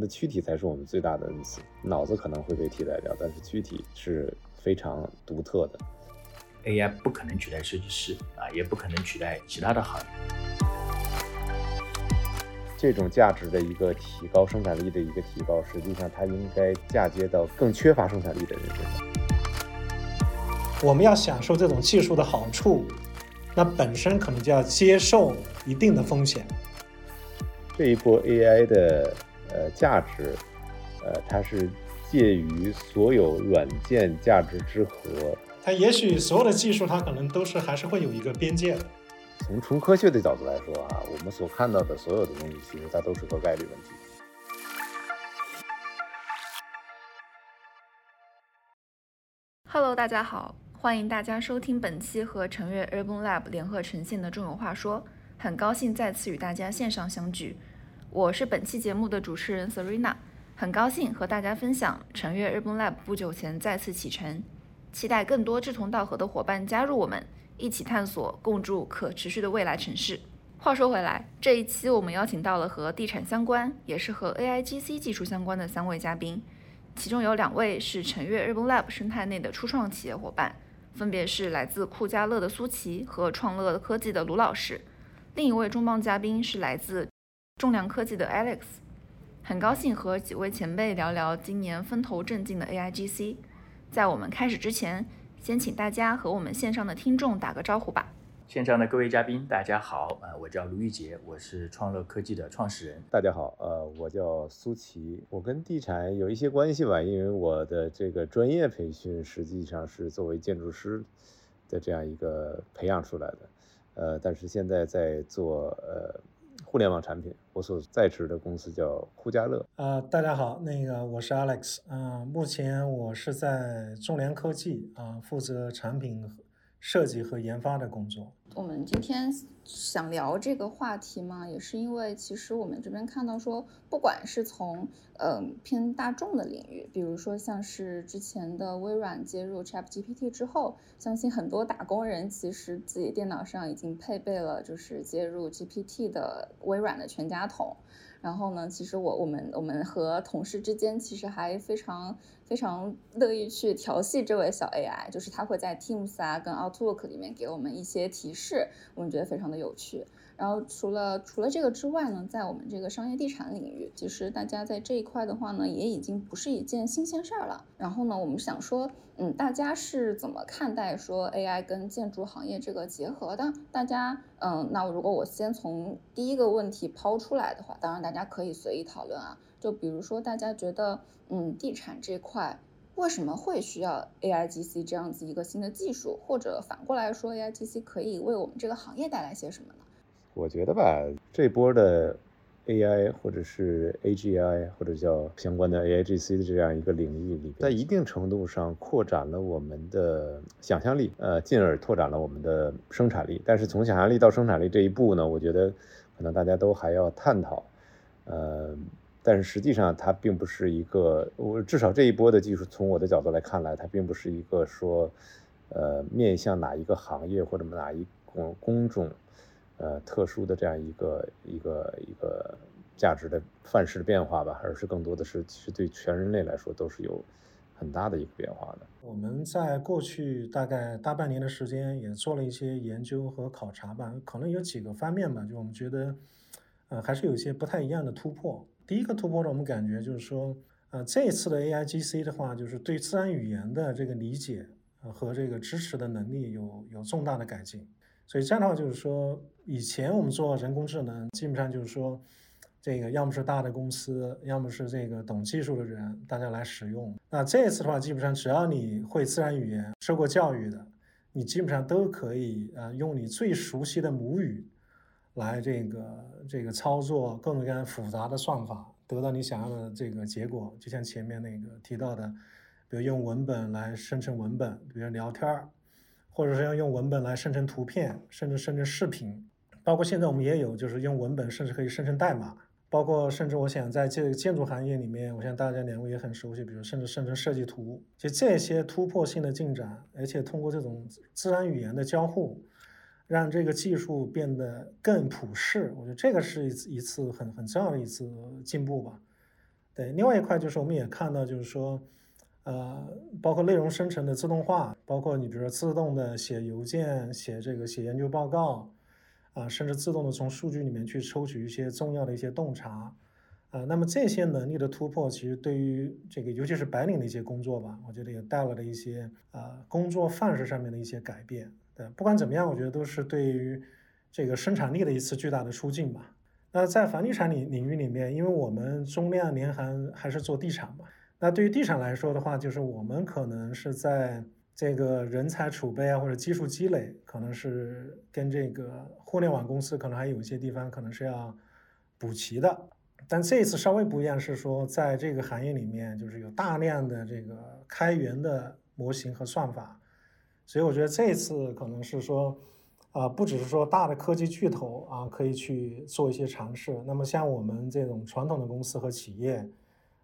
们的躯体才是我们最大的恩赐，脑子可能会被替代掉，但是躯体是非常独特的。AI 不可能取代设计师啊，也不可能取代其他的行业。这种价值的一个提高，生产力的一个提高，实际上它应该嫁接到更缺乏生产力的人身上。我们要享受这种技术的好处，那本身可能就要接受一定的风险。这一波 AI 的呃价值，呃，它是介于所有软件价值之和。它也许所有的技术，它可能都是还是会有一个边界的。从纯科学的角度来说啊，我们所看到的所有的东西，其实它都是个概率问题。Hello，大家好，欢迎大家收听本期和成悦 Urban Lab 联合呈现的《中有话说》，很高兴再次与大家线上相聚。我是本期节目的主持人 Serena，很高兴和大家分享陈悦 Urban Lab 不久前再次启程，期待更多志同道合的伙伴加入我们。一起探索共筑可持续的未来城市。话说回来，这一期我们邀请到了和地产相关，也是和 AIGC 技术相关的三位嘉宾，其中有两位是晨悦日 n Lab 生态内的初创企业伙伴，分别是来自酷家乐的苏琪和创乐科技的卢老师。另一位重磅嘉宾是来自重量科技的 Alex。很高兴和几位前辈聊聊今年风头正劲的 AIGC。在我们开始之前。先请大家和我们线上的听众打个招呼吧。线上的各位嘉宾，大家好，呃，我叫卢玉杰，我是创乐科技的创始人。大家好，呃，我叫苏琪，我跟地产有一些关系吧，因为我的这个专业培训实际上是作为建筑师的这样一个培养出来的，呃，但是现在在做呃。互联网产品，我所在职的公司叫酷家乐。啊，大家好，那个我是 Alex，嗯，目前我是在中联科技啊，负责产品设计和研发的工作。我们今天想聊这个话题嘛，也是因为其实我们这边看到说，不管是从嗯偏大众的领域，比如说像是之前的微软接入 ChatGPT 之后，相信很多打工人其实自己电脑上已经配备了就是接入 GPT 的微软的全家桶。然后呢，其实我我们我们和同事之间其实还非常非常乐意去调戏这位小 AI，就是他会在 Teams 啊跟 Outlook 里面给我们一些提示，我们觉得非常的有趣。然后除了除了这个之外呢，在我们这个商业地产领域，其实大家在这一块的话呢，也已经不是一件新鲜事儿了。然后呢，我们想说，嗯，大家是怎么看待说 AI 跟建筑行业这个结合的？大家，嗯，那如果我先从第一个问题抛出来的话，当然大家可以随意讨论啊。就比如说，大家觉得，嗯，地产这块为什么会需要 AIGC 这样子一个新的技术？或者反过来说，AIGC 可以为我们这个行业带来些什么？我觉得吧，这波的 AI 或者是 AGI 或者叫相关的 AIGC 的这样一个领域里，在一定程度上扩展了我们的想象力，呃，进而拓展了我们的生产力。但是从想象力到生产力这一步呢，我觉得可能大家都还要探讨。呃，但是实际上它并不是一个，我至少这一波的技术，从我的角度来看来，它并不是一个说，呃，面向哪一个行业或者哪一工工种。呃，特殊的这样一个一个一个价值的范式的变化吧，而是更多的是其实对全人类来说都是有很大的一个变化的。我们在过去大概大半年的时间也做了一些研究和考察吧，可能有几个方面吧，就我们觉得，呃，还是有一些不太一样的突破。第一个突破呢，我们感觉就是说，呃，这一次的 AIGC 的话，就是对自然语言的这个理解和这个支持的能力有有重大的改进。所以这样的话，就是说，以前我们做人工智能，基本上就是说，这个要么是大的公司，要么是这个懂技术的人，大家来使用。那这一次的话，基本上只要你会自然语言，受过教育的，你基本上都可以啊，用你最熟悉的母语，来这个这个操作各种各样复杂的算法，得到你想要的这个结果。就像前面那个提到的，比如用文本来生成文本，比如聊天儿。或者是要用文本来生成图片，甚至生成视频，包括现在我们也有，就是用文本甚至可以生成代码，包括甚至我想在这个建筑行业里面，我想大家两位也很熟悉，比如甚至生成设计图，就这些突破性的进展，而且通过这种自然语言的交互，让这个技术变得更普适，我觉得这个是一次一次很很重要的一次进步吧。对，另外一块就是我们也看到，就是说，呃，包括内容生成的自动化，包括你比如说自动的写邮件、写这个写研究报告，啊，甚至自动的从数据里面去抽取一些重要的一些洞察，啊，那么这些能力的突破，其实对于这个尤其是白领的一些工作吧，我觉得也带来了一些啊工作范式上面的一些改变。对，不管怎么样，我觉得都是对于这个生产力的一次巨大的出境吧。那在房地产领领域里面，因为我们中量联行还是做地产嘛，那对于地产来说的话，就是我们可能是在这个人才储备啊或者技术积累，可能是跟这个互联网公司可能还有一些地方可能是要补齐的。但这一次稍微不一样，是说在这个行业里面，就是有大量的这个开源的模型和算法，所以我觉得这一次可能是说。啊，不只是说大的科技巨头啊，可以去做一些尝试。那么像我们这种传统的公司和企业，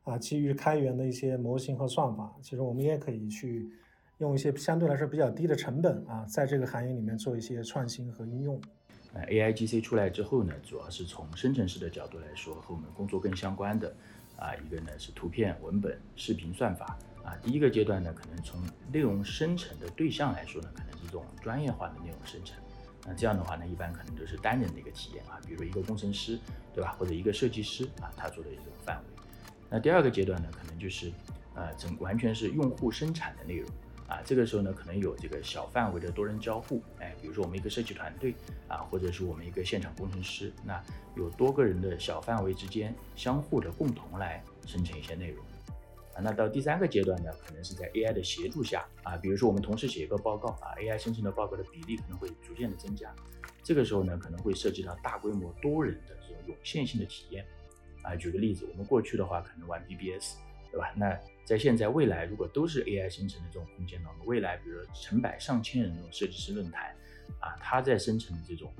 啊，基于开源的一些模型和算法，其实我们也可以去用一些相对来说比较低的成本啊，在这个行业里面做一些创新和应用。呃，A I G C 出来之后呢，主要是从生成式的角度来说，和我们工作更相关的啊，一个呢是图片、文本、视频算法啊。第一个阶段呢，可能从内容生成的对象来说呢，可能是这种专业化的内容生成。那这样的话呢，一般可能都是单人的一个体验啊，比如一个工程师，对吧？或者一个设计师啊，他做的一种范围。那第二个阶段呢，可能就是呃，整完全是用户生产的内容啊。这个时候呢，可能有这个小范围的多人交互，哎，比如说我们一个设计团队啊，或者是我们一个现场工程师，那有多个人的小范围之间相互的共同来生成一些内容。啊那到第三个阶段呢，可能是在 AI 的协助下啊，比如说我们同时写一个报告啊，AI 生成的报告的比例可能会逐渐的增加。这个时候呢，可能会涉及到大规模多人的这种涌现性的体验啊。举个例子，我们过去的话可能玩 BBS，对吧？那在现在未来，如果都是 AI 生成的这种空间当中，未来比如说成百上千人这种设计师论坛啊，它在生成的这种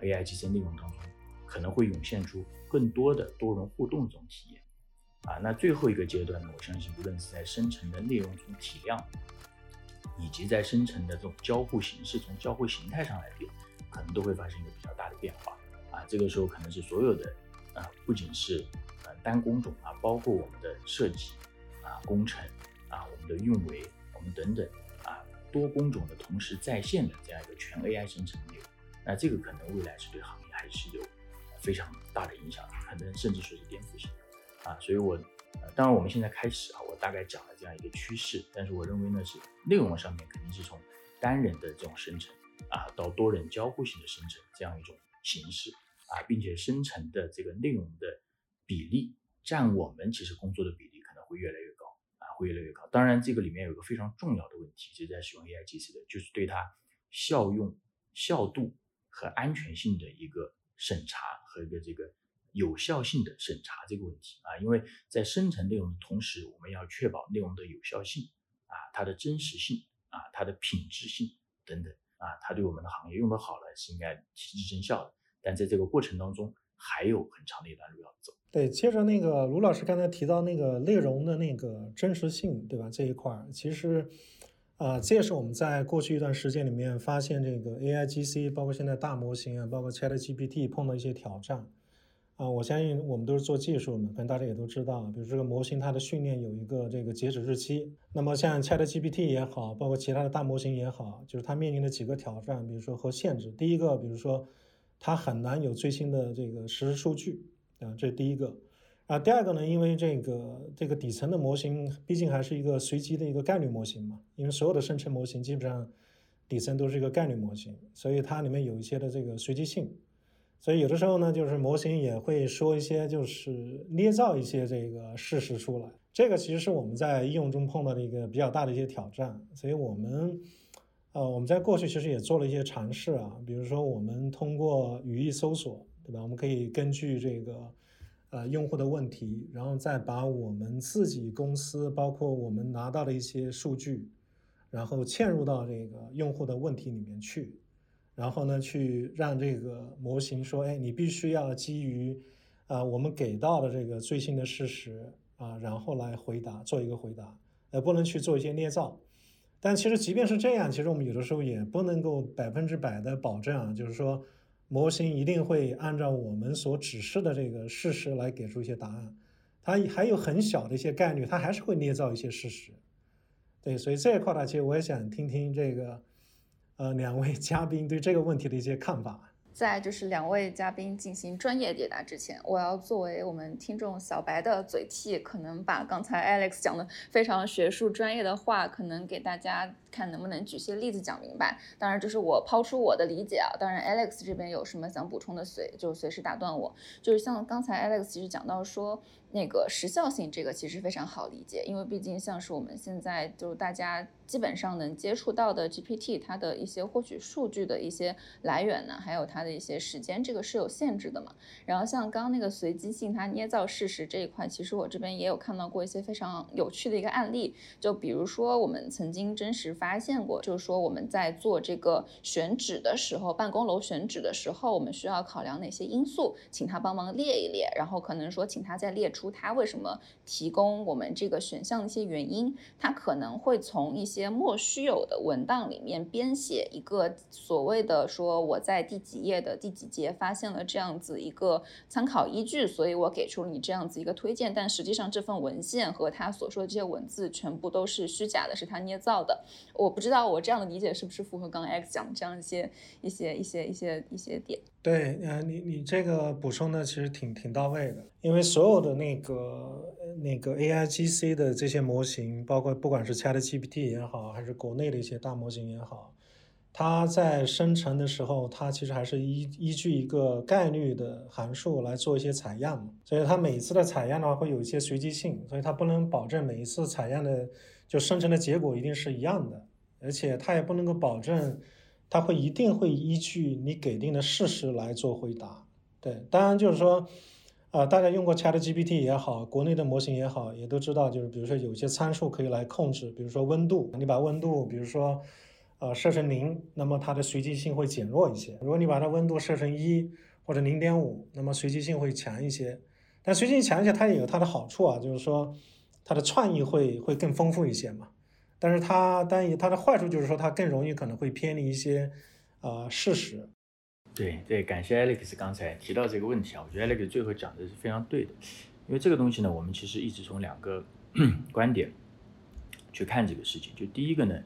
AI 机身内容当中，可能会涌现出更多的多人互动这种体验。啊，那最后一个阶段呢？我相信，无论是在生成的内容从体量，以及在生成的这种交互形式从交互形态上来变，可能都会发生一个比较大的变化。啊，这个时候可能是所有的，啊，不仅是呃单工种啊，包括我们的设计工程啊、我们的运维、我们等等啊，多工种的同时在线的这样一个全 AI 生成流，那这个可能未来是对行业还是有非常大的影响，可能甚至说是颠覆性的。啊，所以我，当然我们现在开始啊，我大概讲了这样一个趋势，但是我认为呢是内容上面肯定是从单人的这种生成啊，到多人交互性的生成这样一种形式啊，并且生成的这个内容的比例占我们其实工作的比例可能会越来越，会越来越高。当然这个里面有个非常重要的问题，其实在使用 AI GC 的就是对它效用、效度和安全性的一个审查和一个这个。有效性的审查这个问题啊，因为在生成内容的同时，我们要确保内容的有效性啊，它的真实性啊，它的品质性等等啊，它对我们的行业用得好了是应该提质增效的。但在这个过程当中，还有很长的一段路要走。对，接着那个卢老师刚才提到那个内容的那个真实性，对吧？这一块儿其实啊，这也是我们在过去一段时间里面发现，这个 AI GC，包括现在大模型啊，包括 ChatGPT 碰到一些挑战。啊，我相信我们都是做技术的，可能大家也都知道，比如这个模型它的训练有一个这个截止日期。那么像 ChatGPT 也好，包括其他的大模型也好，就是它面临的几个挑战，比如说和限制。第一个，比如说它很难有最新的这个实时数据啊，这是第一个。啊，第二个呢，因为这个这个底层的模型毕竟还是一个随机的一个概率模型嘛，因为所有的生成模型基本上底层都是一个概率模型，所以它里面有一些的这个随机性。所以有的时候呢，就是模型也会说一些，就是捏造一些这个事实出来。这个其实是我们在应用中碰到的一个比较大的一些挑战。所以我们，呃，我们在过去其实也做了一些尝试啊，比如说我们通过语义搜索，对吧？我们可以根据这个，呃，用户的问题，然后再把我们自己公司包括我们拿到的一些数据，然后嵌入到这个用户的问题里面去。然后呢，去让这个模型说，哎，你必须要基于啊我们给到的这个最新的事实啊，然后来回答，做一个回答，呃，不能去做一些捏造。但其实即便是这样，其实我们有的时候也不能够百分之百的保证啊，就是说模型一定会按照我们所指示的这个事实来给出一些答案。它还有很小的一些概率，它还是会捏造一些事实。对，所以这一块呢，其实我也想听听这个，呃，两位嘉宾对这个问题的一些看法。在就是两位嘉宾进行专业解答之前，我要作为我们听众小白的嘴替，可能把刚才 Alex 讲的非常学术专业的话，可能给大家看能不能举些例子讲明白。当然，这是我抛出我的理解啊。当然，Alex 这边有什么想补充的，随就随时打断我。就是像刚才 Alex 其实讲到说。那个时效性，这个其实非常好理解，因为毕竟像是我们现在就是大家基本上能接触到的 GPT，它的一些获取数据的一些来源呢，还有它的一些时间，这个是有限制的嘛。然后像刚刚那个随机性，它捏造事实这一块，其实我这边也有看到过一些非常有趣的一个案例，就比如说我们曾经真实发现过，就是说我们在做这个选址的时候，办公楼选址的时候，我们需要考量哪些因素，请他帮忙列一列，然后可能说请他再列出。出他为什么提供我们这个选项的一些原因，他可能会从一些莫须有的文档里面编写一个所谓的说我在第几页的第几节发现了这样子一个参考依据，所以我给出了你这样子一个推荐，但实际上这份文献和他所说的这些文字全部都是虚假的，是他捏造的。我不知道我这样的理解是不是符合刚刚 X 讲的这样一些一些一些一些一些点。对，呃，你你这个补充的其实挺挺到位的，因为所有的那个那个 A I G C 的这些模型，包括不管是 Chat G P T 也好，还是国内的一些大模型也好，它在生成的时候，它其实还是依依据一个概率的函数来做一些采样嘛，所以它每一次的采样的话会有一些随机性，所以它不能保证每一次采样的就生成的结果一定是一样的，而且它也不能够保证。它会一定会依据你给定的事实来做回答，对，当然就是说，啊，大家用过 Chat GPT 也好，国内的模型也好，也都知道，就是比如说有些参数可以来控制，比如说温度，你把温度，比如说，呃，设成零，那么它的随机性会减弱一些；如果你把它温度设成一或者零点五，那么随机性会强一些。但随机性强一些，它也有它的好处啊，就是说它的创意会会更丰富一些嘛。但是它，但它的坏处就是说，它更容易可能会偏离一些，呃，事实。对对，感谢 Alex 刚才提到这个问题啊，我觉得 Alex 最后讲的是非常对的，因为这个东西呢，我们其实一直从两个 观点去看这个事情。就第一个呢，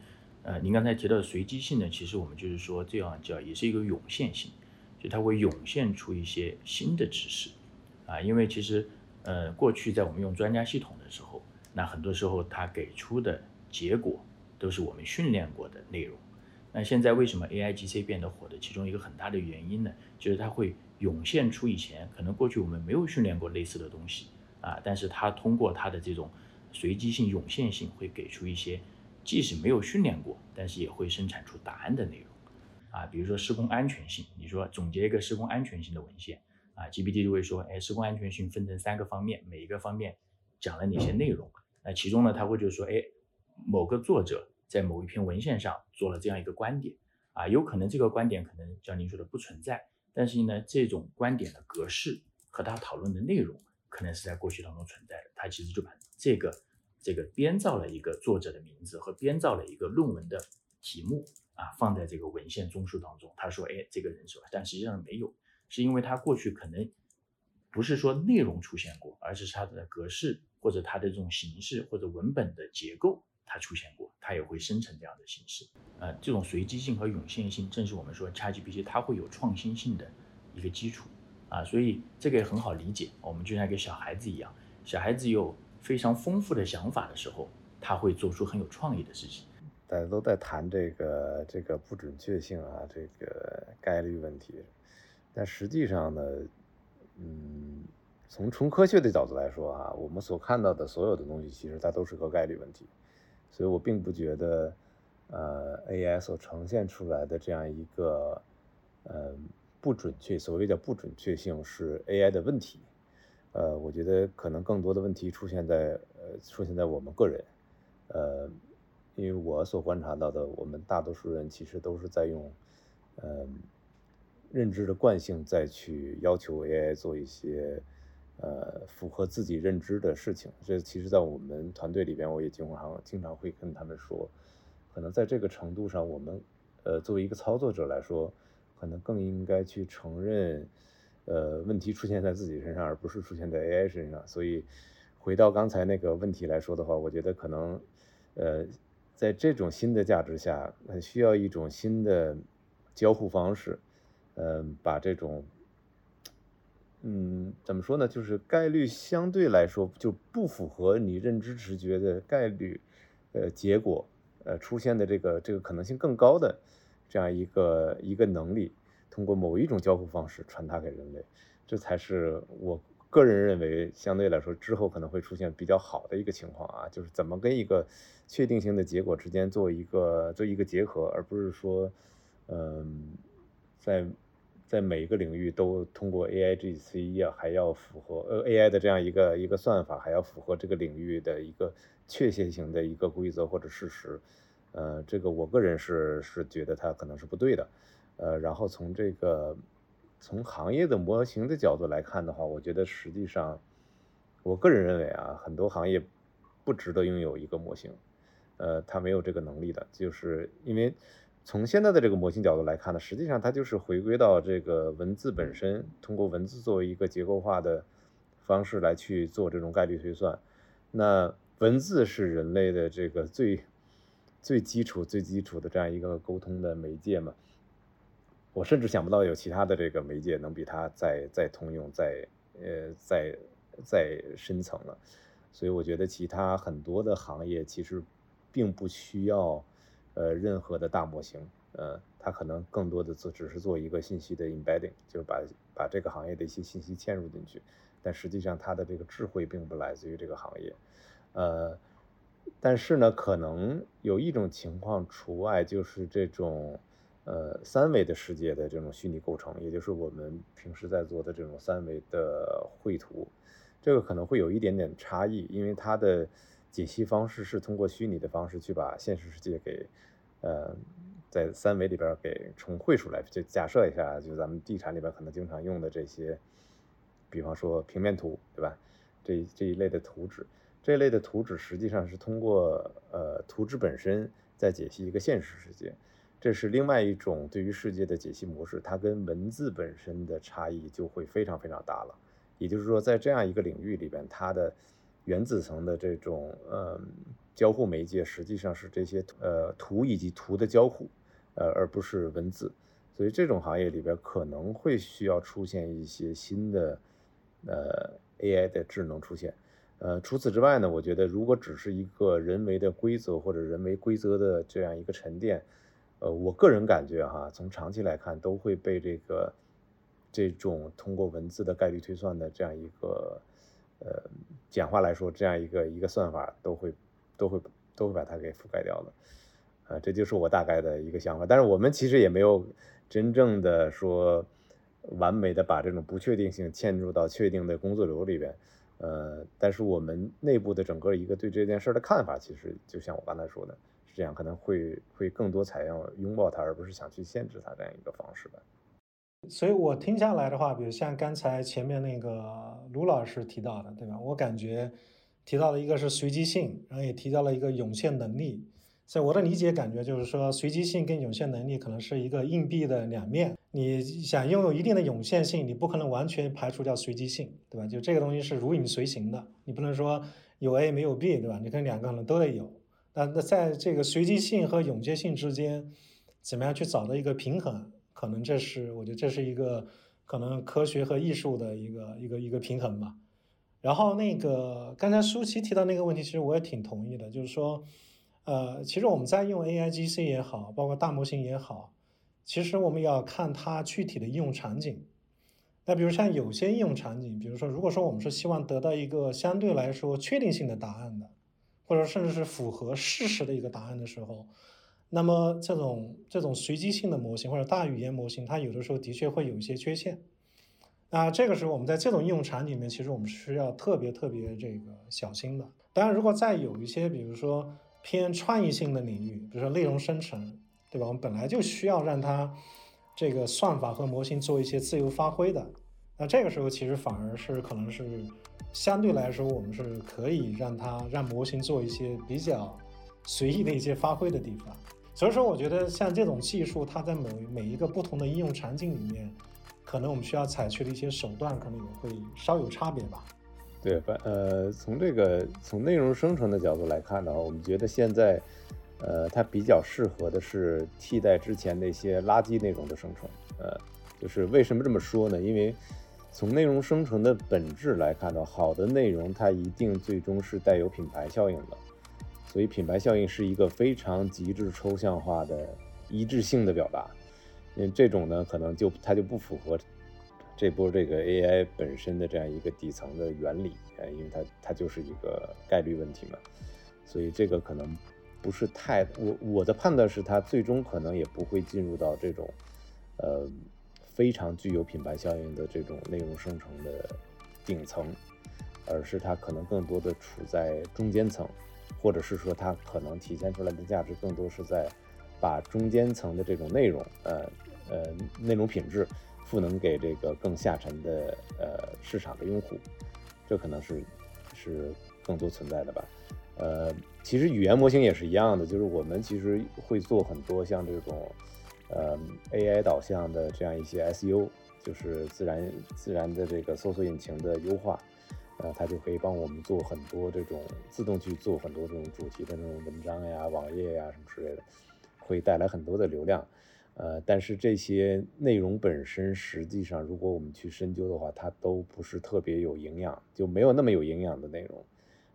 呃，您刚才提到的随机性呢，其实我们就是说这样叫也是一个涌现性，就它会涌现出一些新的知识啊，因为其实呃，过去在我们用专家系统的时候，那很多时候它给出的。结果都是我们训练过的内容。那现在为什么 A I G C 变得火的？其中一个很大的原因呢，就是它会涌现出以前可能过去我们没有训练过类似的东西啊，但是它通过它的这种随机性、涌现性，会给出一些即使没有训练过，但是也会生产出答案的内容啊。比如说施工安全性，你说总结一个施工安全性的文献啊，G P T 就会说，哎，施工安全性分成三个方面，每一个方面讲了哪些内容？那其中呢，它会就说，哎。某个作者在某一篇文献上做了这样一个观点啊，有可能这个观点可能像您说的不存在，但是呢，这种观点的格式和他讨论的内容可能是在过去当中存在的。他其实就把这个这个编造了一个作者的名字和编造了一个论文的题目啊，放在这个文献综述当中。他说：“哎，这个人是吧，但实际上没有，是因为他过去可能不是说内容出现过，而是他的格式或者他的这种形式或者文本的结构。”它出现过，它也会生成这样的形式。呃，这种随机性和涌现性，正是我们说 ChatGPT 它会有创新性的一个基础啊，所以这个也很好理解。我们就像一个小孩子一样，小孩子有非常丰富的想法的时候，他会做出很有创意的事情。大家都在谈这个这个不准确性啊，这个概率问题，但实际上呢，嗯，从纯科学的角度来说啊，我们所看到的所有的东西，其实它都是个概率问题。所以我并不觉得，呃，AI 所呈现出来的这样一个，呃，不准确，所谓的不准确性是 AI 的问题，呃，我觉得可能更多的问题出现在，呃，出现在我们个人，呃，因为我所观察到的，我们大多数人其实都是在用，呃，认知的惯性再去要求 AI 做一些。呃，符合自己认知的事情，这其实，在我们团队里边，我也经常经常会跟他们说，可能在这个程度上，我们，呃，作为一个操作者来说，可能更应该去承认，呃，问题出现在自己身上，而不是出现在 AI 身上。所以，回到刚才那个问题来说的话，我觉得可能，呃，在这种新的价值下，需要一种新的交互方式，嗯，把这种，嗯，怎么说呢？就是概率相对来说就不符合你认知直觉的概率，呃，结果，呃，出现的这个这个可能性更高的这样一个一个能力，通过某一种交互方式传达给人类，这才是我。个人认为，相对来说之后可能会出现比较好的一个情况啊，就是怎么跟一个确定性的结果之间做一个做一个结合，而不是说，嗯，在在每一个领域都通过 AIGC 啊，还要符合呃 AI 的这样一个一个算法，还要符合这个领域的一个确切性的一个规则或者事实，呃，这个我个人是是觉得它可能是不对的，呃，然后从这个。从行业的模型的角度来看的话，我觉得实际上，我个人认为啊，很多行业不值得拥有一个模型，呃，它没有这个能力的，就是因为从现在的这个模型角度来看呢，实际上它就是回归到这个文字本身，通过文字作为一个结构化的方式来去做这种概率推算。那文字是人类的这个最最基础、最基础的这样一个沟通的媒介嘛。我甚至想不到有其他的这个媒介能比它再再通用、再呃再再深层了，所以我觉得其他很多的行业其实并不需要呃任何的大模型，呃，它可能更多的做只是做一个信息的 embedding，就是把把这个行业的一些信息嵌入进去，但实际上它的这个智慧并不来自于这个行业，呃，但是呢，可能有一种情况除外，就是这种。呃，三维的世界的这种虚拟构成，也就是我们平时在做的这种三维的绘图，这个可能会有一点点差异，因为它的解析方式是通过虚拟的方式去把现实世界给，呃，在三维里边给重绘出来。就假设一下，就咱们地产里边可能经常用的这些，比方说平面图，对吧？这这一类的图纸，这一类的图纸实际上是通过呃图纸本身在解析一个现实世界。这是另外一种对于世界的解析模式，它跟文字本身的差异就会非常非常大了。也就是说，在这样一个领域里边，它的原子层的这种呃交互媒介实际上是这些呃图以及图的交互，呃而不是文字。所以这种行业里边可能会需要出现一些新的呃 AI 的智能出现。呃，除此之外呢，我觉得如果只是一个人为的规则或者人为规则的这样一个沉淀。呃，我个人感觉哈，从长期来看，都会被这个这种通过文字的概率推算的这样一个呃简化来说，这样一个一个算法都会都会都会把它给覆盖掉了。啊，这就是我大概的一个想法。但是我们其实也没有真正的说完美的把这种不确定性嵌入到确定的工作流里边。呃，但是我们内部的整个一个对这件事的看法，其实就像我刚才说的。是这样可能会会更多采用拥抱它，而不是想去限制它这样一个方式吧。所以我听下来的话，比如像刚才前面那个卢老师提到的，对吧？我感觉提到的一个是随机性，然后也提到了一个涌现能力。所以我的理解感觉就是说，随机性跟涌现能力可能是一个硬币的两面。你想拥有一定的涌现性，你不可能完全排除掉随机性，对吧？就这个东西是如影随形的，你不能说有 A 没有 B，对吧？你可能两个可能都得有。那那在这个随机性和永接性之间，怎么样去找到一个平衡？可能这是我觉得这是一个可能科学和艺术的一个一个一个平衡吧。然后那个刚才舒淇提到那个问题，其实我也挺同意的，就是说，呃，其实我们在用 AIGC 也好，包括大模型也好，其实我们要看它具体的应用场景。那比如像有些应用场景，比如说如果说我们是希望得到一个相对来说确定性的答案的。或者甚至是符合事实的一个答案的时候，那么这种这种随机性的模型或者大语言模型，它有的时候的确会有一些缺陷。那这个时候我们在这种应用场景里面，其实我们是要特别特别这个小心的。当然，如果再有一些比如说偏创意性的领域，比如说内容生成，对吧？我们本来就需要让它这个算法和模型做一些自由发挥的。那这个时候其实反而是可能是。相对来说，我们是可以让它让模型做一些比较随意的一些发挥的地方。所以说，我觉得像这种技术，它在每每一个不同的应用场景里面，可能我们需要采取的一些手段，可能也会稍有差别吧。对，呃，从这个从内容生成的角度来看的话，我们觉得现在，呃，它比较适合的是替代之前那些垃圾内容的生成。呃，就是为什么这么说呢？因为从内容生成的本质来看的话，好的内容它一定最终是带有品牌效应的。所以品牌效应是一个非常极致抽象化的一致性的表达。嗯，这种呢，可能就它就不符合。这波这个 AI 本身的这样一个底层的原理，因为它它就是一个概率问题嘛，所以这个可能不是太我我的判断是它最终可能也不会进入到这种呃非常具有品牌效应的这种内容生成的顶层，而是它可能更多的处在中间层，或者是说它可能体现出来的价值更多是在把中间层的这种内容，呃呃内容品质。赋能给这个更下沉的呃市场的用户，这可能是是更多存在的吧。呃，其实语言模型也是一样的，就是我们其实会做很多像这种呃 AI 导向的这样一些 SU，就是自然自然的这个搜索引擎的优化，呃，它就可以帮我们做很多这种自动去做很多这种主题的那种文章呀、网页呀什么之类的，会带来很多的流量。呃，但是这些内容本身，实际上如果我们去深究的话，它都不是特别有营养，就没有那么有营养的内容。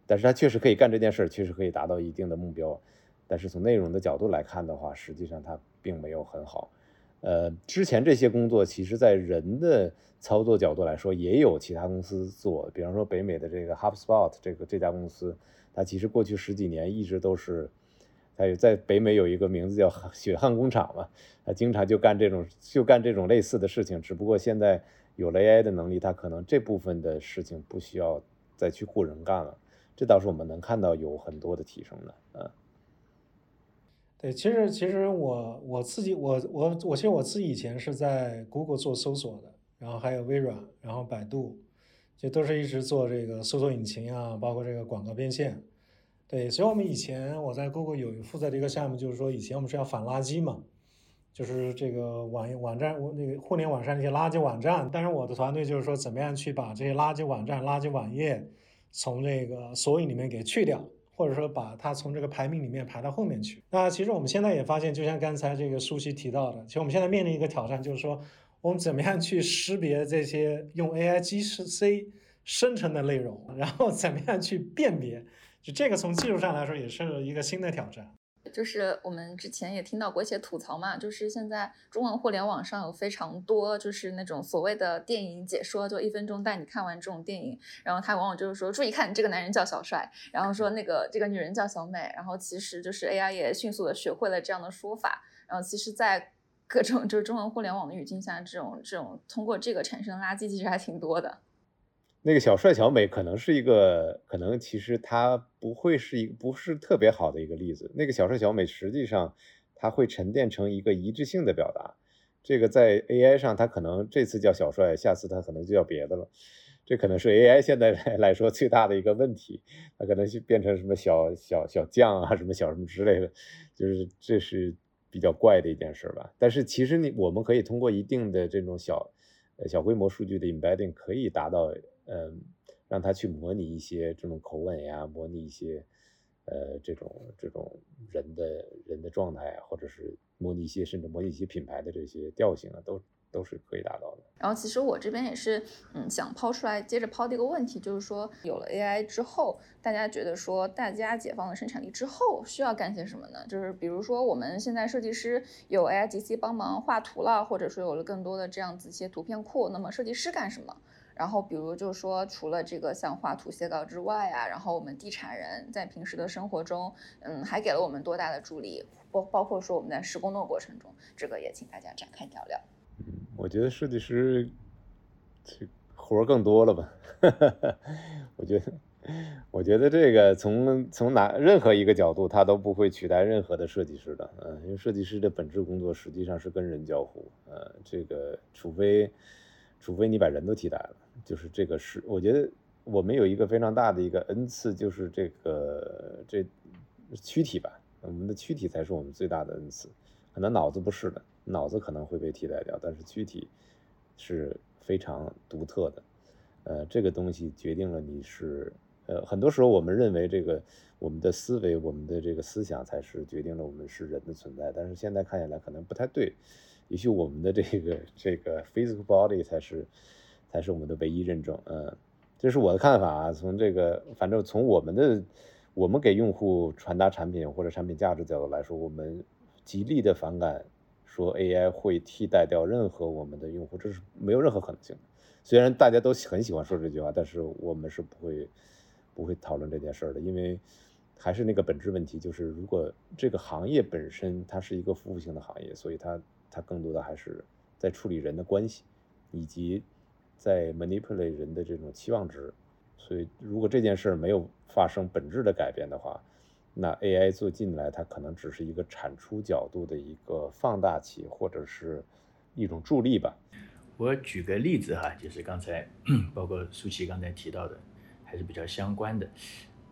但是它确实可以干这件事儿，确实可以达到一定的目标。但是从内容的角度来看的话，实际上它并没有很好。呃，之前这些工作，其实在人的操作角度来说，也有其他公司做，比方说北美的这个 HubSpot 这个这家公司，它其实过去十几年一直都是。它有在北美有一个名字叫血汗工厂嘛，它经常就干这种就干这种类似的事情，只不过现在有了 AI 的能力，它可能这部分的事情不需要再去雇人干了，这倒是我们能看到有很多的提升的，嗯。对，其实其实我我自己我我我其实我自己以前是在 Google 做搜索的，然后还有微软，然后百度，就都是一直做这个搜索引擎啊，包括这个广告变现。对，所以我们以前我在 Google 有负责的一个项目，就是说以前我们是要反垃圾嘛，就是这个网网站，那个互联网上那些垃圾网站。但是我的团队就是说，怎么样去把这些垃圾网站、垃圾网页从这个索引里面给去掉，或者说把它从这个排名里面排到后面去。那其实我们现在也发现，就像刚才这个舒淇提到的，其实我们现在面临一个挑战，就是说我们怎么样去识别这些用 AI G C 生成的内容，然后怎么样去辨别。就这个从技术上来说也是一个新的挑战。就是我们之前也听到过一些吐槽嘛，就是现在中文互联网上有非常多就是那种所谓的电影解说，就一分钟带你看完这种电影，然后他往往就是说注意看，这个男人叫小帅，然后说那个这个女人叫小美，然后其实就是 AI 也迅速的学会了这样的说法，然后其实，在各种就是中文互联网的语境下，这种这种通过这个产生的垃圾其实还挺多的。那个小帅小美可能是一个，可能其实他不会是一不是特别好的一个例子。那个小帅小美实际上，它会沉淀成一个一致性的表达。这个在 AI 上，它可能这次叫小帅，下次它可能就叫别的了。这可能是 AI 现在 来说最大的一个问题。它可能是变成什么小小小将啊，什么小什么之类的，就是这是比较怪的一件事吧。但是其实你我们可以通过一定的这种小小规模数据的 embedding，可以达到。嗯，让他去模拟一些这种口吻呀，模拟一些，呃，这种这种人的人的状态，或者是模拟一些甚至模拟一些品牌的这些调性啊，都都是可以达到的。然后其实我这边也是，嗯，想抛出来接着抛的一个问题，就是说有了 AI 之后，大家觉得说大家解放了生产力之后需要干些什么呢？就是比如说我们现在设计师有 AI GC 帮忙画图了，或者说有了更多的这样子一些图片库，那么设计师干什么？然后，比如就是说，除了这个像画图写稿之外啊，然后我们地产人在平时的生活中，嗯，还给了我们多大的助力？包包括说我们在施工的过程中，这个也请大家展开聊聊。我觉得设计师这活儿更多了吧？我觉得，我觉得这个从从哪任何一个角度，他都不会取代任何的设计师的。嗯，因为设计师的本质工作实际上是跟人交互。呃，这个除非。除非你把人都替代了，就是这个是，我觉得我们有一个非常大的一个恩赐，就是这个这躯体吧，我们的躯体才是我们最大的恩赐，可能脑子不是的，脑子可能会被替代掉，但是躯体是非常独特的，呃，这个东西决定了你是，呃，很多时候我们认为这个我们的思维、我们的这个思想才是决定了我们是人的存在，但是现在看起来可能不太对，也许我们的这个这个 physical body 才是才是我们的唯一认证，嗯，这是我的看法啊。从这个，反正从我们的我们给用户传达产品或者产品价值角度来说，我们极力的反感说 AI 会替代掉任何我们的用户，这是没有任何可能性的。虽然大家都很喜欢说这句话，但是我们是不会不会讨论这件事儿的，因为还是那个本质问题，就是如果这个行业本身它是一个服务性的行业，所以它它更多的还是在处理人的关系，以及在 manipulate 人的这种期望值。所以如果这件事儿没有发生本质的改变的话，那 AI 做进来，它可能只是一个产出角度的一个放大器，或者是一种助力吧。我举个例子哈，就是刚才 包括舒淇刚才提到的，还是比较相关的。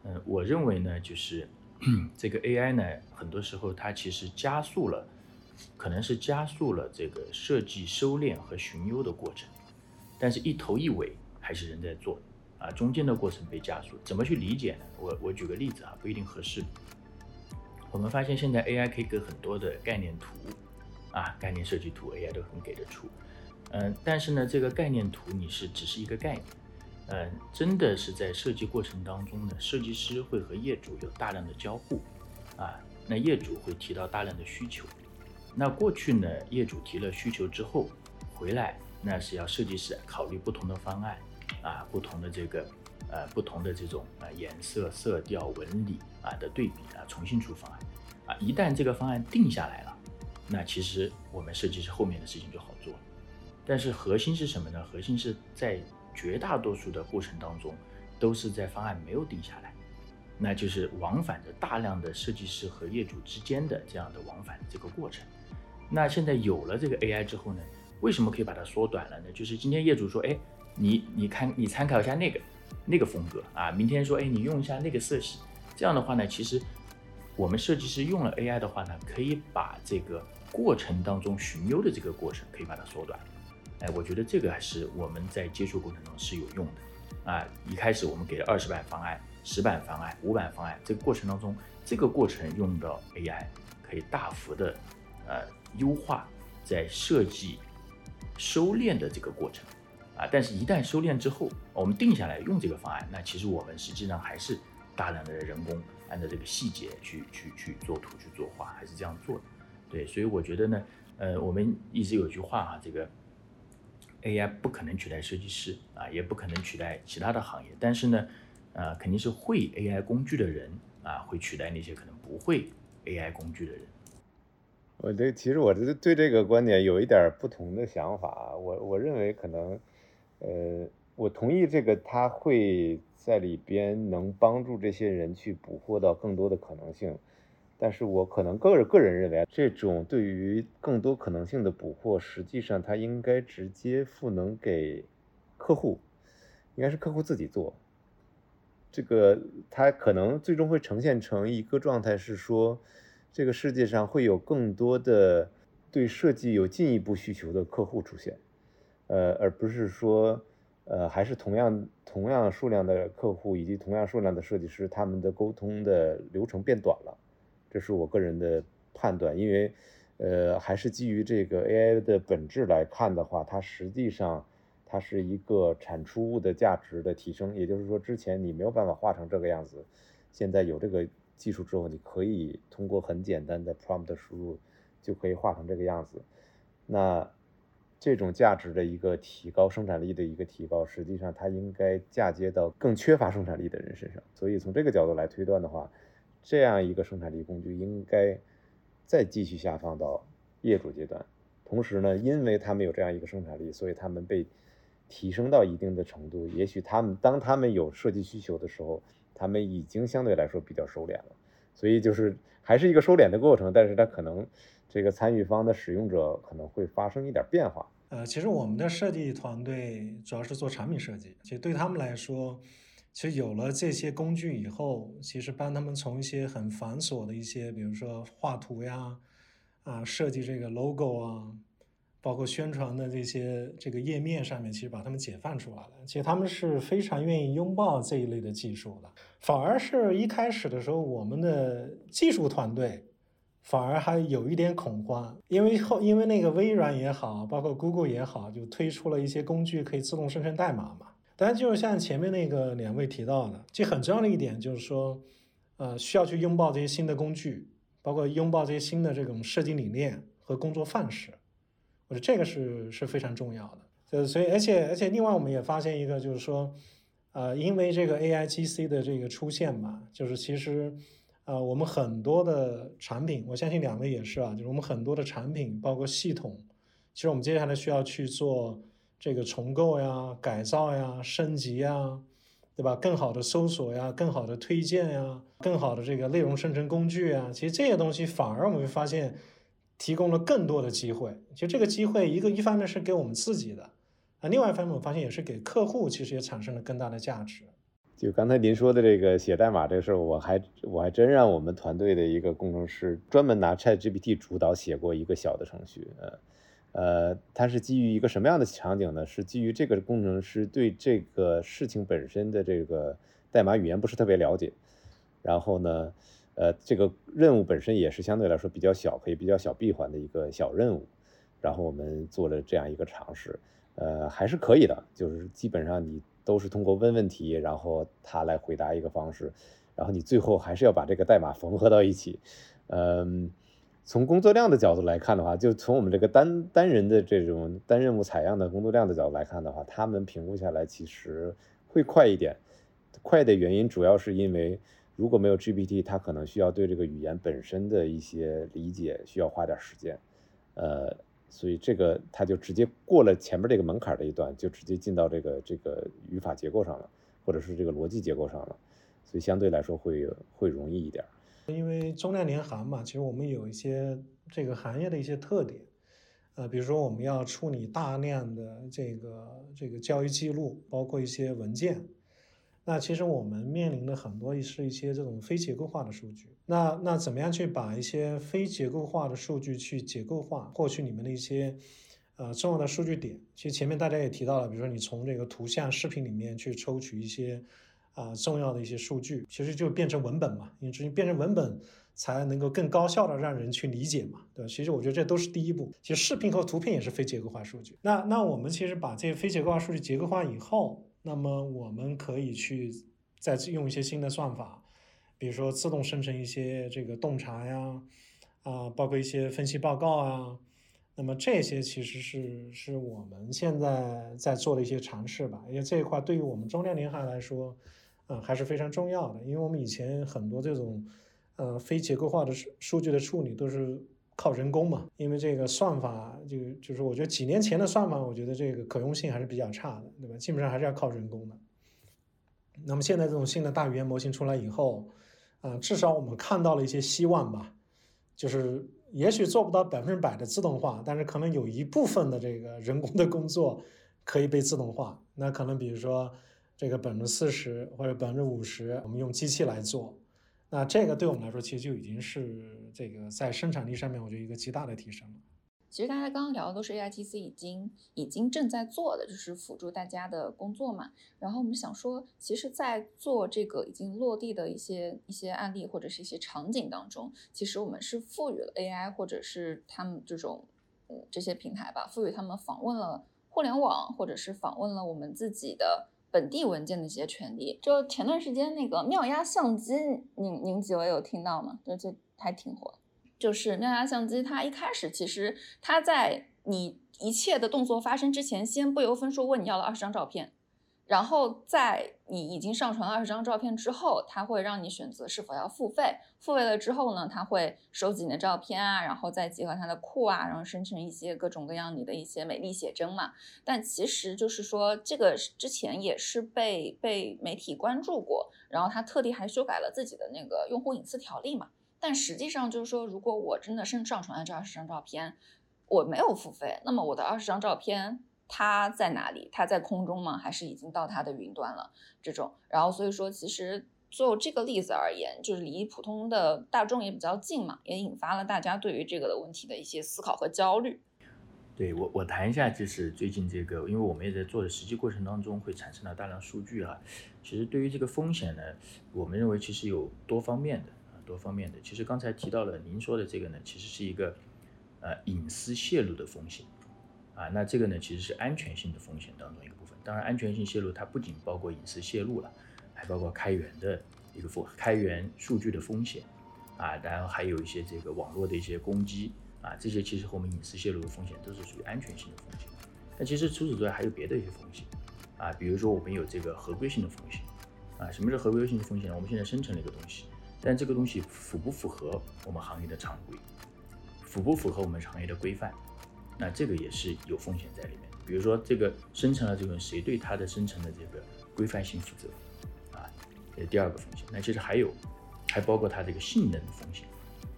嗯，我认为呢，就是 这个 AI 呢，很多时候它其实加速了，可能是加速了这个设计、收敛和寻优的过程，但是一头一尾还是人在做啊，中间的过程被加速。怎么去理解呢？我我举个例子啊，不一定合适。我们发现现在 AI 可以给很多的概念图啊，概念设计图 AI 都很给得出。嗯，但是呢，这个概念图你是只是一个概念，嗯，真的是在设计过程当中呢，设计师会和业主有大量的交互，啊，那业主会提到大量的需求，那过去呢，业主提了需求之后回来，那是要设计师考虑不同的方案，啊，不同的这个，呃，不同的这种啊颜色、色调、纹理啊的对比啊，重新出方案，啊，一旦这个方案定下来了，那其实我们设计师后面的事情就好做。但是核心是什么呢？核心是在绝大多数的过程当中，都是在方案没有定下来，那就是往返着大量的设计师和业主之间的这样的往返这个过程。那现在有了这个 AI 之后呢，为什么可以把它缩短了呢？就是今天业主说，哎，你你看你参考一下那个那个风格啊，明天说，哎，你用一下那个色系，这样的话呢，其实我们设计师用了 AI 的话呢，可以把这个过程当中寻优的这个过程可以把它缩短。哎，我觉得这个还是我们在接触过程中是有用的啊。一开始我们给了二十版方案、十版方案、五版方案，这个过程当中，这个过程用到 AI 可以大幅的呃优化在设计收敛的这个过程啊。但是，一旦收敛之后，我们定下来用这个方案，那其实我们实际上还是大量的人工按照这个细节去去去做图、去作画，还是这样做的。对，所以我觉得呢，呃，我们一直有句话哈，这个。AI 不可能取代设计师啊，也不可能取代其他的行业，但是呢，呃，肯定是会 AI 工具的人啊，会取代那些可能不会 AI 工具的人。我对，其实我这对这个观点有一点不同的想法。我我认为可能，呃，我同意这个，他会在里边能帮助这些人去捕获到更多的可能性。但是我可能个人个人认为，这种对于更多可能性的捕获，实际上它应该直接赋能给客户，应该是客户自己做。这个它可能最终会呈现成一个状态，是说这个世界上会有更多的对设计有进一步需求的客户出现，呃，而不是说，呃，还是同样同样数量的客户以及同样数量的设计师，他们的沟通的流程变短了。这是我个人的判断，因为，呃，还是基于这个 AI 的本质来看的话，它实际上它是一个产出物的价值的提升。也就是说，之前你没有办法画成这个样子，现在有这个技术之后，你可以通过很简单的 prompt 输入就可以画成这个样子。那这种价值的一个提高，生产力的一个提高，实际上它应该嫁接到更缺乏生产力的人身上。所以从这个角度来推断的话。这样一个生产力工具应该再继续下放到业主阶段，同时呢，因为他们有这样一个生产力，所以他们被提升到一定的程度。也许他们当他们有设计需求的时候，他们已经相对来说比较收敛了。所以就是还是一个收敛的过程，但是它可能这个参与方的使用者可能会发生一点变化。呃，其实我们的设计团队主要是做产品设计，其实对他们来说。其实有了这些工具以后，其实帮他们从一些很繁琐的一些，比如说画图呀，啊，设计这个 logo 啊，包括宣传的这些这个页面上面，其实把他们解放出来了。其实他们是非常愿意拥抱这一类的技术的，反而是一开始的时候，我们的技术团队反而还有一点恐慌，因为后因为那个微软也好，包括 Google 也好，就推出了一些工具可以自动生成代码嘛。但就是像前面那个两位提到的，其实很重要的一点就是说，呃，需要去拥抱这些新的工具，包括拥抱这些新的这种设计理念和工作范式。我觉得这个是是非常重要的，呃，所以而且而且另外我们也发现一个就是说，呃，因为这个 A I G C 的这个出现嘛，就是其实，呃，我们很多的产品，我相信两位也是啊，就是我们很多的产品包括系统，其实我们接下来需要去做这个重构呀、改造呀、升级呀，对吧？更好的搜索呀、更好的推荐呀、更好的这个内容生成工具啊，其实这些东西反而我们会发现。提供了更多的机会，其实这个机会一个一方面是给我们自己的，啊，另外一方面我发现也是给客户，其实也产生了更大的价值。就刚才您说的这个写代码这个事儿，我还我还真让我们团队的一个工程师专门拿 ChatGPT 主导写过一个小的程序，呃，呃，它是基于一个什么样的场景呢？是基于这个工程师对这个事情本身的这个代码语言不是特别了解，然后呢？呃，这个任务本身也是相对来说比较小，可以比较小闭环的一个小任务，然后我们做了这样一个尝试，呃，还是可以的，就是基本上你都是通过问问题，然后他来回答一个方式，然后你最后还是要把这个代码缝合到一起，嗯，从工作量的角度来看的话，就从我们这个单单人的这种单任务采样的工作量的角度来看的话，他们评估下来其实会快一点，快的原因主要是因为。如果没有 GPT，它可能需要对这个语言本身的一些理解需要花点时间，呃，所以这个它就直接过了前面这个门槛的一段，就直接进到这个这个语法结构上了，或者是这个逻辑结构上了，所以相对来说会会容易一点。因为中量联行嘛，其实我们有一些这个行业的一些特点，呃，比如说我们要处理大量的这个这个交易记录，包括一些文件。那其实我们面临的很多是一些这种非结构化的数据。那那怎么样去把一些非结构化的数据去结构化，获取里面的一些呃重要的数据点？其实前面大家也提到了，比如说你从这个图像、视频里面去抽取一些啊重要的一些数据，其实就变成文本嘛，因为只有变成文本才能够更高效的让人去理解嘛，对吧？其实我觉得这都是第一步。其实视频和图片也是非结构化数据。那那我们其实把这些非结构化数据结构化以后。那么我们可以去再用一些新的算法，比如说自动生成一些这个洞察呀，啊，包括一些分析报告啊。那么这些其实是是我们现在在做的一些尝试吧。因为这一块对于我们中量联行来说，嗯，还是非常重要的。因为我们以前很多这种呃非结构化的数数据的处理都是。靠人工嘛，因为这个算法就就是我觉得几年前的算法，我觉得这个可用性还是比较差的，对吧？基本上还是要靠人工的。那么现在这种新的大语言模型出来以后，啊，至少我们看到了一些希望吧，就是也许做不到百分之百的自动化，但是可能有一部分的这个人工的工作可以被自动化。那可能比如说这个百分之四十或者百分之五十，我们用机器来做。那这个对我们来说，其实就已经是这个在生产力上面，我觉得一个极大的提升了。其实大家刚刚聊的都是 A I T C 已经已经正在做的，就是辅助大家的工作嘛。然后我们想说，其实，在做这个已经落地的一些一些案例或者是一些场景当中，其实我们是赋予了 A I 或者是他们这种嗯这些平台吧，赋予他们访问了互联网，或者是访问了我们自己的。本地文件的一些权利，就前段时间那个妙压相机，您您几位有听到吗？就这还挺火。就是妙压相机，它一开始其实它在你一切的动作发生之前，先不由分说问你要了二十张照片。然后在你已经上传了二十张照片之后，它会让你选择是否要付费。付费了之后呢，它会收集你的照片啊，然后再结合它的库啊，然后生成一些各种各样你的一些美丽写真嘛。但其实就是说，这个之前也是被被媒体关注过，然后他特地还修改了自己的那个用户隐私条例嘛。但实际上就是说，如果我真的是上传了这二十张照片，我没有付费，那么我的二十张照片。它在哪里？它在空中吗？还是已经到它的云端了？这种，然后所以说，其实就这个例子而言，就是离普通的大众也比较近嘛，也引发了大家对于这个的问题的一些思考和焦虑。对我，我谈一下，就是最近这个，因为我们也在做的实际过程当中会产生了大量数据啊。其实对于这个风险呢，我们认为其实有多方面的啊，多方面的。其实刚才提到了您说的这个呢，其实是一个呃隐私泄露的风险啊。那这个呢，其实是安全性的风险当中一个部分。当然，安全性泄露它不仅包括隐私泄露了，还包括开源的一个风开源数据的风险啊，当然还有一些这个网络的一些攻击。啊，这些其实和我们隐私泄露的风险都是属于安全性的风险。那其实除此之外还有别的一些风险啊，比如说我们有这个合规性的风险啊。什么是合规性的风险？我们现在生成了一个东西，但这个东西符不符合我们行业的常规，符不符合我们行业的规范？那这个也是有风险在里面。比如说这个生成了这个谁对它的生成的这个规范性负责啊？这第二个风险。那其实还有，还包括它这个性能的风险。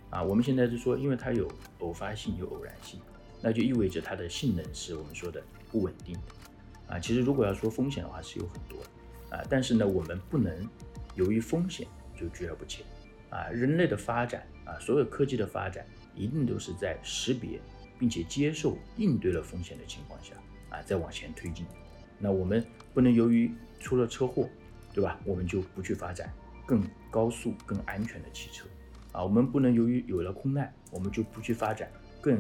啊，我们现在是说，因为它有偶发性，有偶然性，那就意味着它的性能是我们说的不稳定的。啊，其实如果要说风险的话，是有很多啊，但是呢，我们不能由于风险就拒而不前。啊，人类的发展啊，所有科技的发展，一定都是在识别并且接受应对了风险的情况下啊，再往前推进。那我们不能由于出了车祸，对吧？我们就不去发展更高速、更安全的汽车。啊，我们不能由于有了空难，我们就不去发展更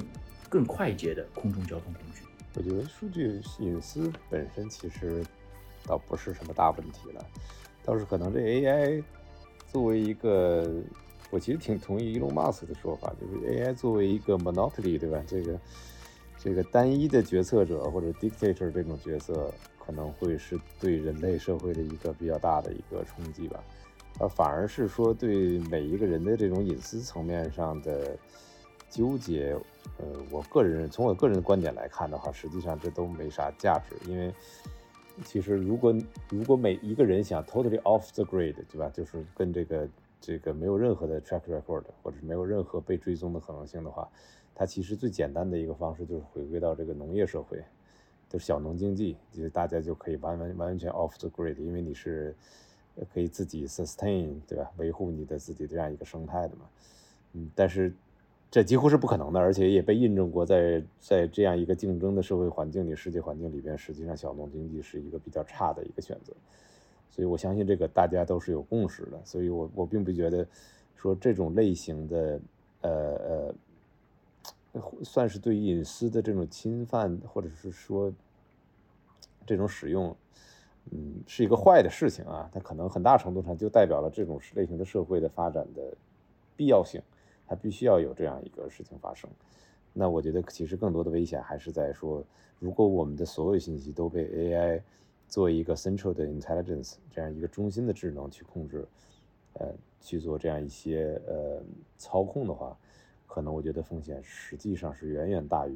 更快捷的空中交通工具。我觉得数据隐私本身其实倒不是什么大问题了，倒是可能这 AI 作为一个，我其实挺同意 Elon Musk 的说法，就是 AI 作为一个 monopoly，对吧？这个这个单一的决策者或者 dictator 这种角色，可能会是对人类社会的一个比较大的一个冲击吧。而反而是说，对每一个人的这种隐私层面上的纠结，呃，我个人从我个人的观点来看的话，实际上这都没啥价值。因为其实如果如果每一个人想 totally off the grid，对吧？就是跟这个这个没有任何的 track record，或者是没有任何被追踪的可能性的话，它其实最简单的一个方式就是回归到这个农业社会，就是小农经济，就是大家就可以完完完全 off the grid，因为你是。可以自己 sustain，对吧？维护你的自己的这样一个生态的嘛，嗯，但是这几乎是不可能的，而且也被印证过，在在这样一个竞争的社会环境里、世界环境里边，实际上小农经济是一个比较差的一个选择。所以我相信这个大家都是有共识的。所以我我并不觉得说这种类型的呃呃，算是对隐私的这种侵犯，或者是说这种使用。嗯，是一个坏的事情啊，它可能很大程度上就代表了这种类型的社会的发展的必要性，它必须要有这样一个事情发生。那我觉得其实更多的危险还是在说，如果我们的所有信息都被 AI 做一个 central 的 intelligence 这样一个中心的智能去控制，呃，去做这样一些呃操控的话，可能我觉得风险实际上是远远大于。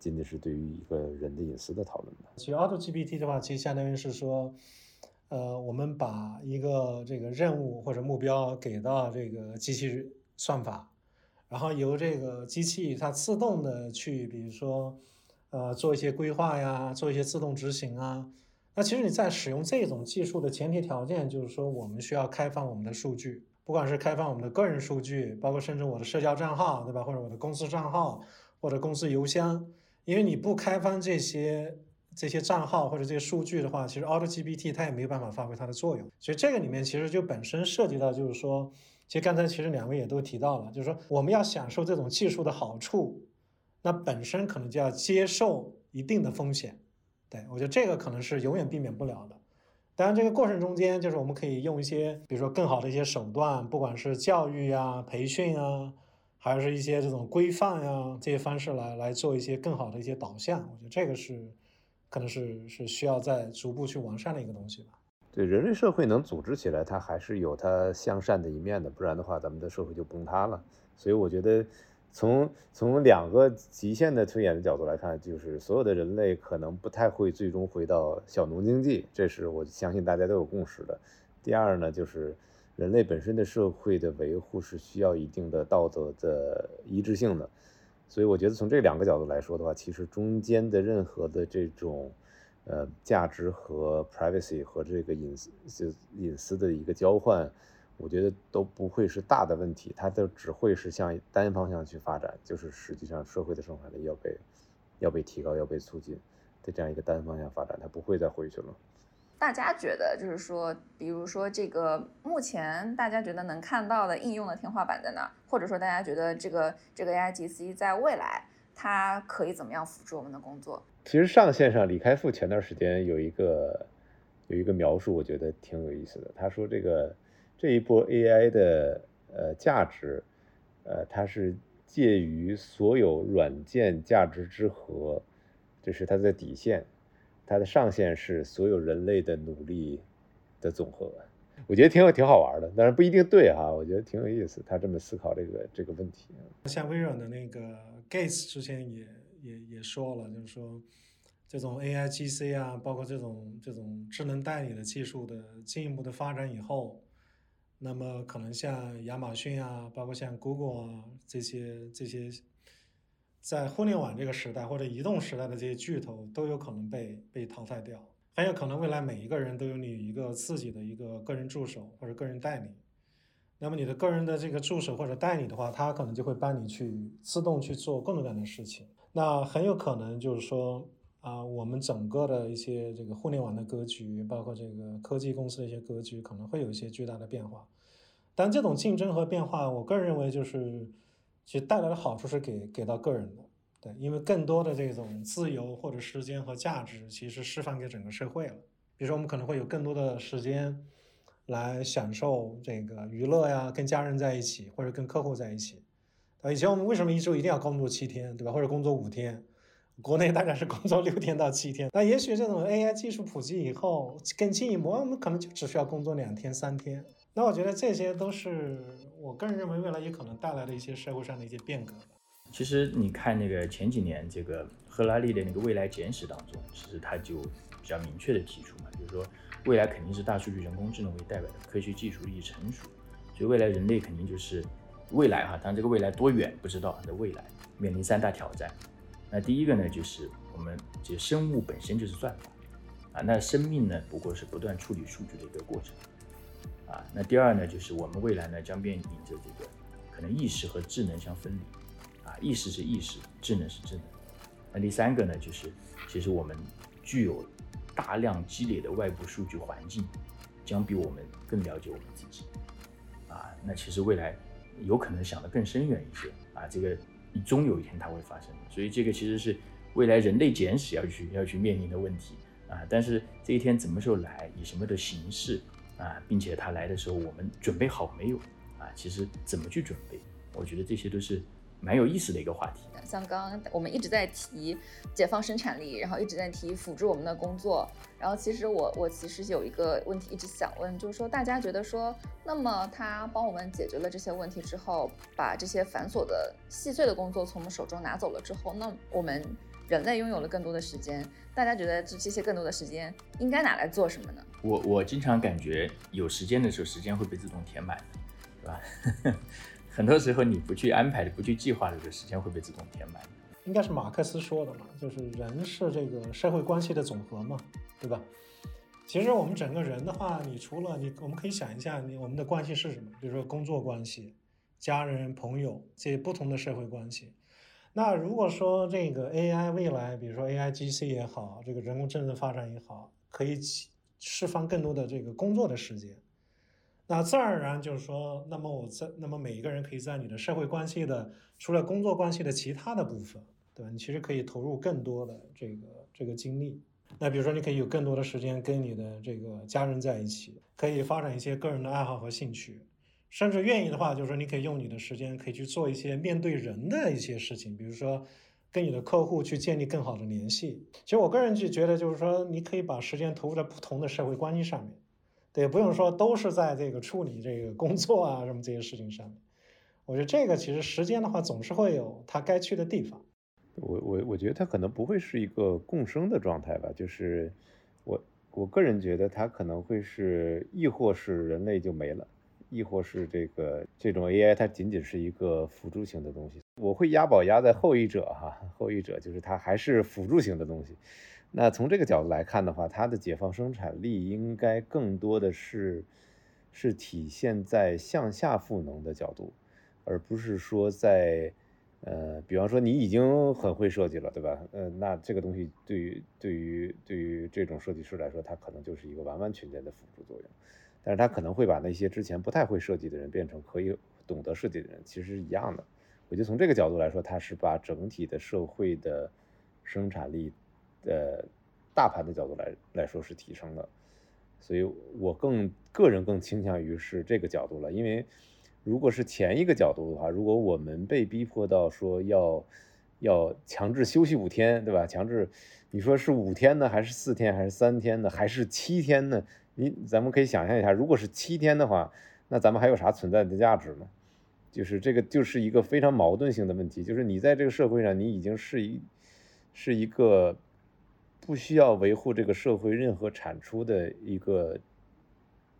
仅仅是对于一个人的隐私的讨论的。其实 Auto GPT 的话，其实相当于是说，呃，我们把一个这个任务或者目标给到这个机器算法，然后由这个机器它自动的去，比如说，呃，做一些规划呀，做一些自动执行啊。那其实你在使用这种技术的前提条件，就是说我们需要开放我们的数据，不管是开放我们的个人数据，包括甚至我的社交账号，对吧？或者我的公司账号或者公司邮箱。因为你不开放这些这些账号或者这些数据的话，其实 Auto GPT 它也没有办法发挥它的作用。所以这个里面其实就本身涉及到，就是说，其实刚才其实两位也都提到了，就是说我们要享受这种技术的好处，那本身可能就要接受一定的风险。对我觉得这个可能是永远避免不了的。当然这个过程中间，就是我们可以用一些，比如说更好的一些手段，不管是教育啊、培训啊。还是一些这种规范呀，这些方式来来做一些更好的一些导向，我觉得这个是可能是是需要在逐步去完善的一个东西吧。对人类社会能组织起来，它还是有它向善的一面的，不然的话，咱们的社会就崩塌了。所以我觉得，从从两个极限的推演的角度来看，就是所有的人类可能不太会最终回到小农经济，这是我相信大家都有共识的。第二呢，就是。人类本身的社会的维护是需要一定的道德的一致性的，所以我觉得从这两个角度来说的话，其实中间的任何的这种，呃，价值和 privacy 和这个隐私隐私的一个交换，我觉得都不会是大的问题，它都只会是向单方向去发展，就是实际上社会的生产力要被要被提高、要被促进的这样一个单方向发展，它不会再回去了。大家觉得就是说，比如说这个目前大家觉得能看到的应用的天花板在哪？或者说大家觉得这个这个 AIGC 在未来它可以怎么样辅助我们的工作？其实上线上李开复前段时间有一个有一个描述，我觉得挺有意思的。他说这个这一波 AI 的呃价值，呃它是介于所有软件价值之和，这是它的底线。它的上限是所有人类的努力的总和，我觉得挺有挺好玩的，但是不一定对哈，我觉得挺有意思，他这么思考这个这个问题。像微软的那个 Gates 之前也也也说了，就是说这种 AI GC 啊，包括这种这种智能代理的技术的进一步的发展以后，那么可能像亚马逊啊，包括像 Google 啊这些这些。在互联网这个时代或者移动时代的这些巨头都有可能被被淘汰掉，很有可能未来每一个人都有你一个自己的一个个人助手或者个人代理。那么你的个人的这个助手或者代理的话，他可能就会帮你去自动去做各种各样的事情。那很有可能就是说啊，我们整个的一些这个互联网的格局，包括这个科技公司的一些格局，可能会有一些巨大的变化。但这种竞争和变化，我个人认为就是。其实带来的好处是给给到个人的，对，因为更多的这种自由或者时间和价值，其实释放给整个社会了。比如说，我们可能会有更多的时间来享受这个娱乐呀，跟家人在一起，或者跟客户在一起。啊，以前我们为什么一周一定要工作七天，对吧？或者工作五天？国内大概是工作六天到七天。那也许这种 AI 技术普及以后，更进一步，我们可能就只需要工作两天、三天。那我觉得这些都是我个人认为未来也可能带来的一些社会上的一些变革。其实你看那个前几年这个赫拉利的那个未来简史当中，其实他就比较明确的提出嘛，就是说未来肯定是大数据、人工智能为代表的科学技术日益成熟，所以未来人类肯定就是未来哈，当然这个未来多远不知道，的未来面临三大挑战。那第一个呢，就是我们这生物本身就是算法啊，那生命呢不过是不断处理数据的一个过程。啊，那第二呢，就是我们未来呢将面临着这个可能意识和智能相分离，啊，意识是意识，智能是智能。那第三个呢，就是其实我们具有大量积累的外部数据环境，将比我们更了解我们自己。啊，那其实未来有可能想得更深远一些啊，这个终有一天它会发生。所以这个其实是未来人类简史要去要去面临的问题啊。但是这一天什么时候来，以什么的形式？啊，并且它来的时候，我们准备好没有？啊，其实怎么去准备？我觉得这些都是蛮有意思的一个话题。像刚刚我们一直在提解放生产力，然后一直在提辅助我们的工作，然后其实我我其实有一个问题一直想问，就是说大家觉得说，那么他帮我们解决了这些问题之后，把这些繁琐的细碎的工作从我们手中拿走了之后，那我们人类拥有了更多的时间，大家觉得这这些更多的时间应该拿来做什么呢？我我经常感觉有时间的时候，时间会被自动填满，对吧？很多时候你不去安排的、不去计划的时候，时间会被自动填满。应该是马克思说的嘛，就是人是这个社会关系的总和嘛，对吧？其实我们整个人的话，你除了你，我们可以想一下，你我们的关系是什么？比如说工作关系、家人、朋友这些不同的社会关系。那如果说这个 AI 未来，比如说 AIGC 也好，这个人工智能发展也好，可以起。释放更多的这个工作的时间，那自然而然就是说，那么我在那么每一个人可以在你的社会关系的除了工作关系的其他的部分，对吧？你其实可以投入更多的这个这个精力。那比如说，你可以有更多的时间跟你的这个家人在一起，可以发展一些个人的爱好和兴趣，甚至愿意的话，就是说你可以用你的时间可以去做一些面对人的一些事情，比如说。跟你的客户去建立更好的联系。其实我个人就觉得，就是说，你可以把时间投入在不同的社会关系上面，对，不用说都是在这个处理这个工作啊什么这些事情上面。我觉得这个其实时间的话，总是会有它该去的地方。我我我觉得它可能不会是一个共生的状态吧，就是我我个人觉得它可能会是，亦或是人类就没了。亦或是这个这种 AI，它仅仅是一个辅助型的东西。我会押宝押在后一者哈，后一者就是它还是辅助型的东西。那从这个角度来看的话，它的解放生产力应该更多的是是体现在向下赋能的角度，而不是说在呃，比方说你已经很会设计了，对吧？呃，那这个东西对于对于对于这种设计师来说，它可能就是一个完完全全的辅助作用。但是他可能会把那些之前不太会设计的人变成可以懂得设计的人，其实是一样的。我觉得从这个角度来说，它是把整体的社会的生产力呃大盘的角度来来说是提升的。所以我更个人更倾向于是这个角度了，因为如果是前一个角度的话，如果我们被逼迫到说要要强制休息五天，对吧？强制你说是五天呢，还是四天，还是三天呢，还是七天呢？你咱们可以想象一下，如果是七天的话，那咱们还有啥存在的价值呢？就是这个就是一个非常矛盾性的问题，就是你在这个社会上，你已经是一是一个不需要维护这个社会任何产出的一个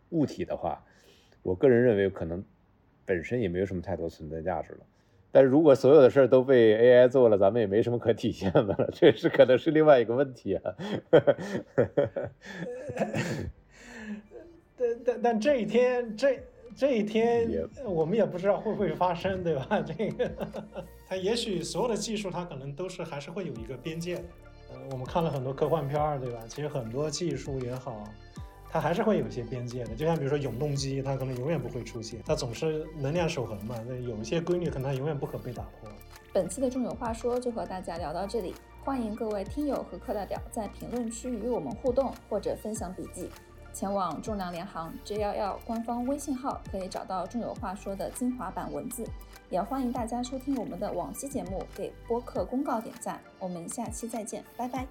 物体的话，我个人认为可能本身也没有什么太多存在价值了。但是如果所有的事儿都被 AI 做了，咱们也没什么可体现的了，这是可能是另外一个问题啊。但但但这一天，这这一天，我们也不知道会不会发生，对吧？这个，它也许所有的技术，它可能都是还是会有一个边界的。我们看了很多科幻片儿，对吧？其实很多技术也好，它还是会有一些边界的。就像比如说永动机，它可能永远不会出现，它总是能量守恒嘛。那有一些规律可能它永远不可被打破。本期的重有话说就和大家聊到这里，欢迎各位听友和课代表在评论区与我们互动或者分享笔记。前往重量联行 J 幺幺官方微信号，可以找到重有话说的精华版文字。也欢迎大家收听我们的往期节目，给播客公告点赞。我们下期再见，拜拜。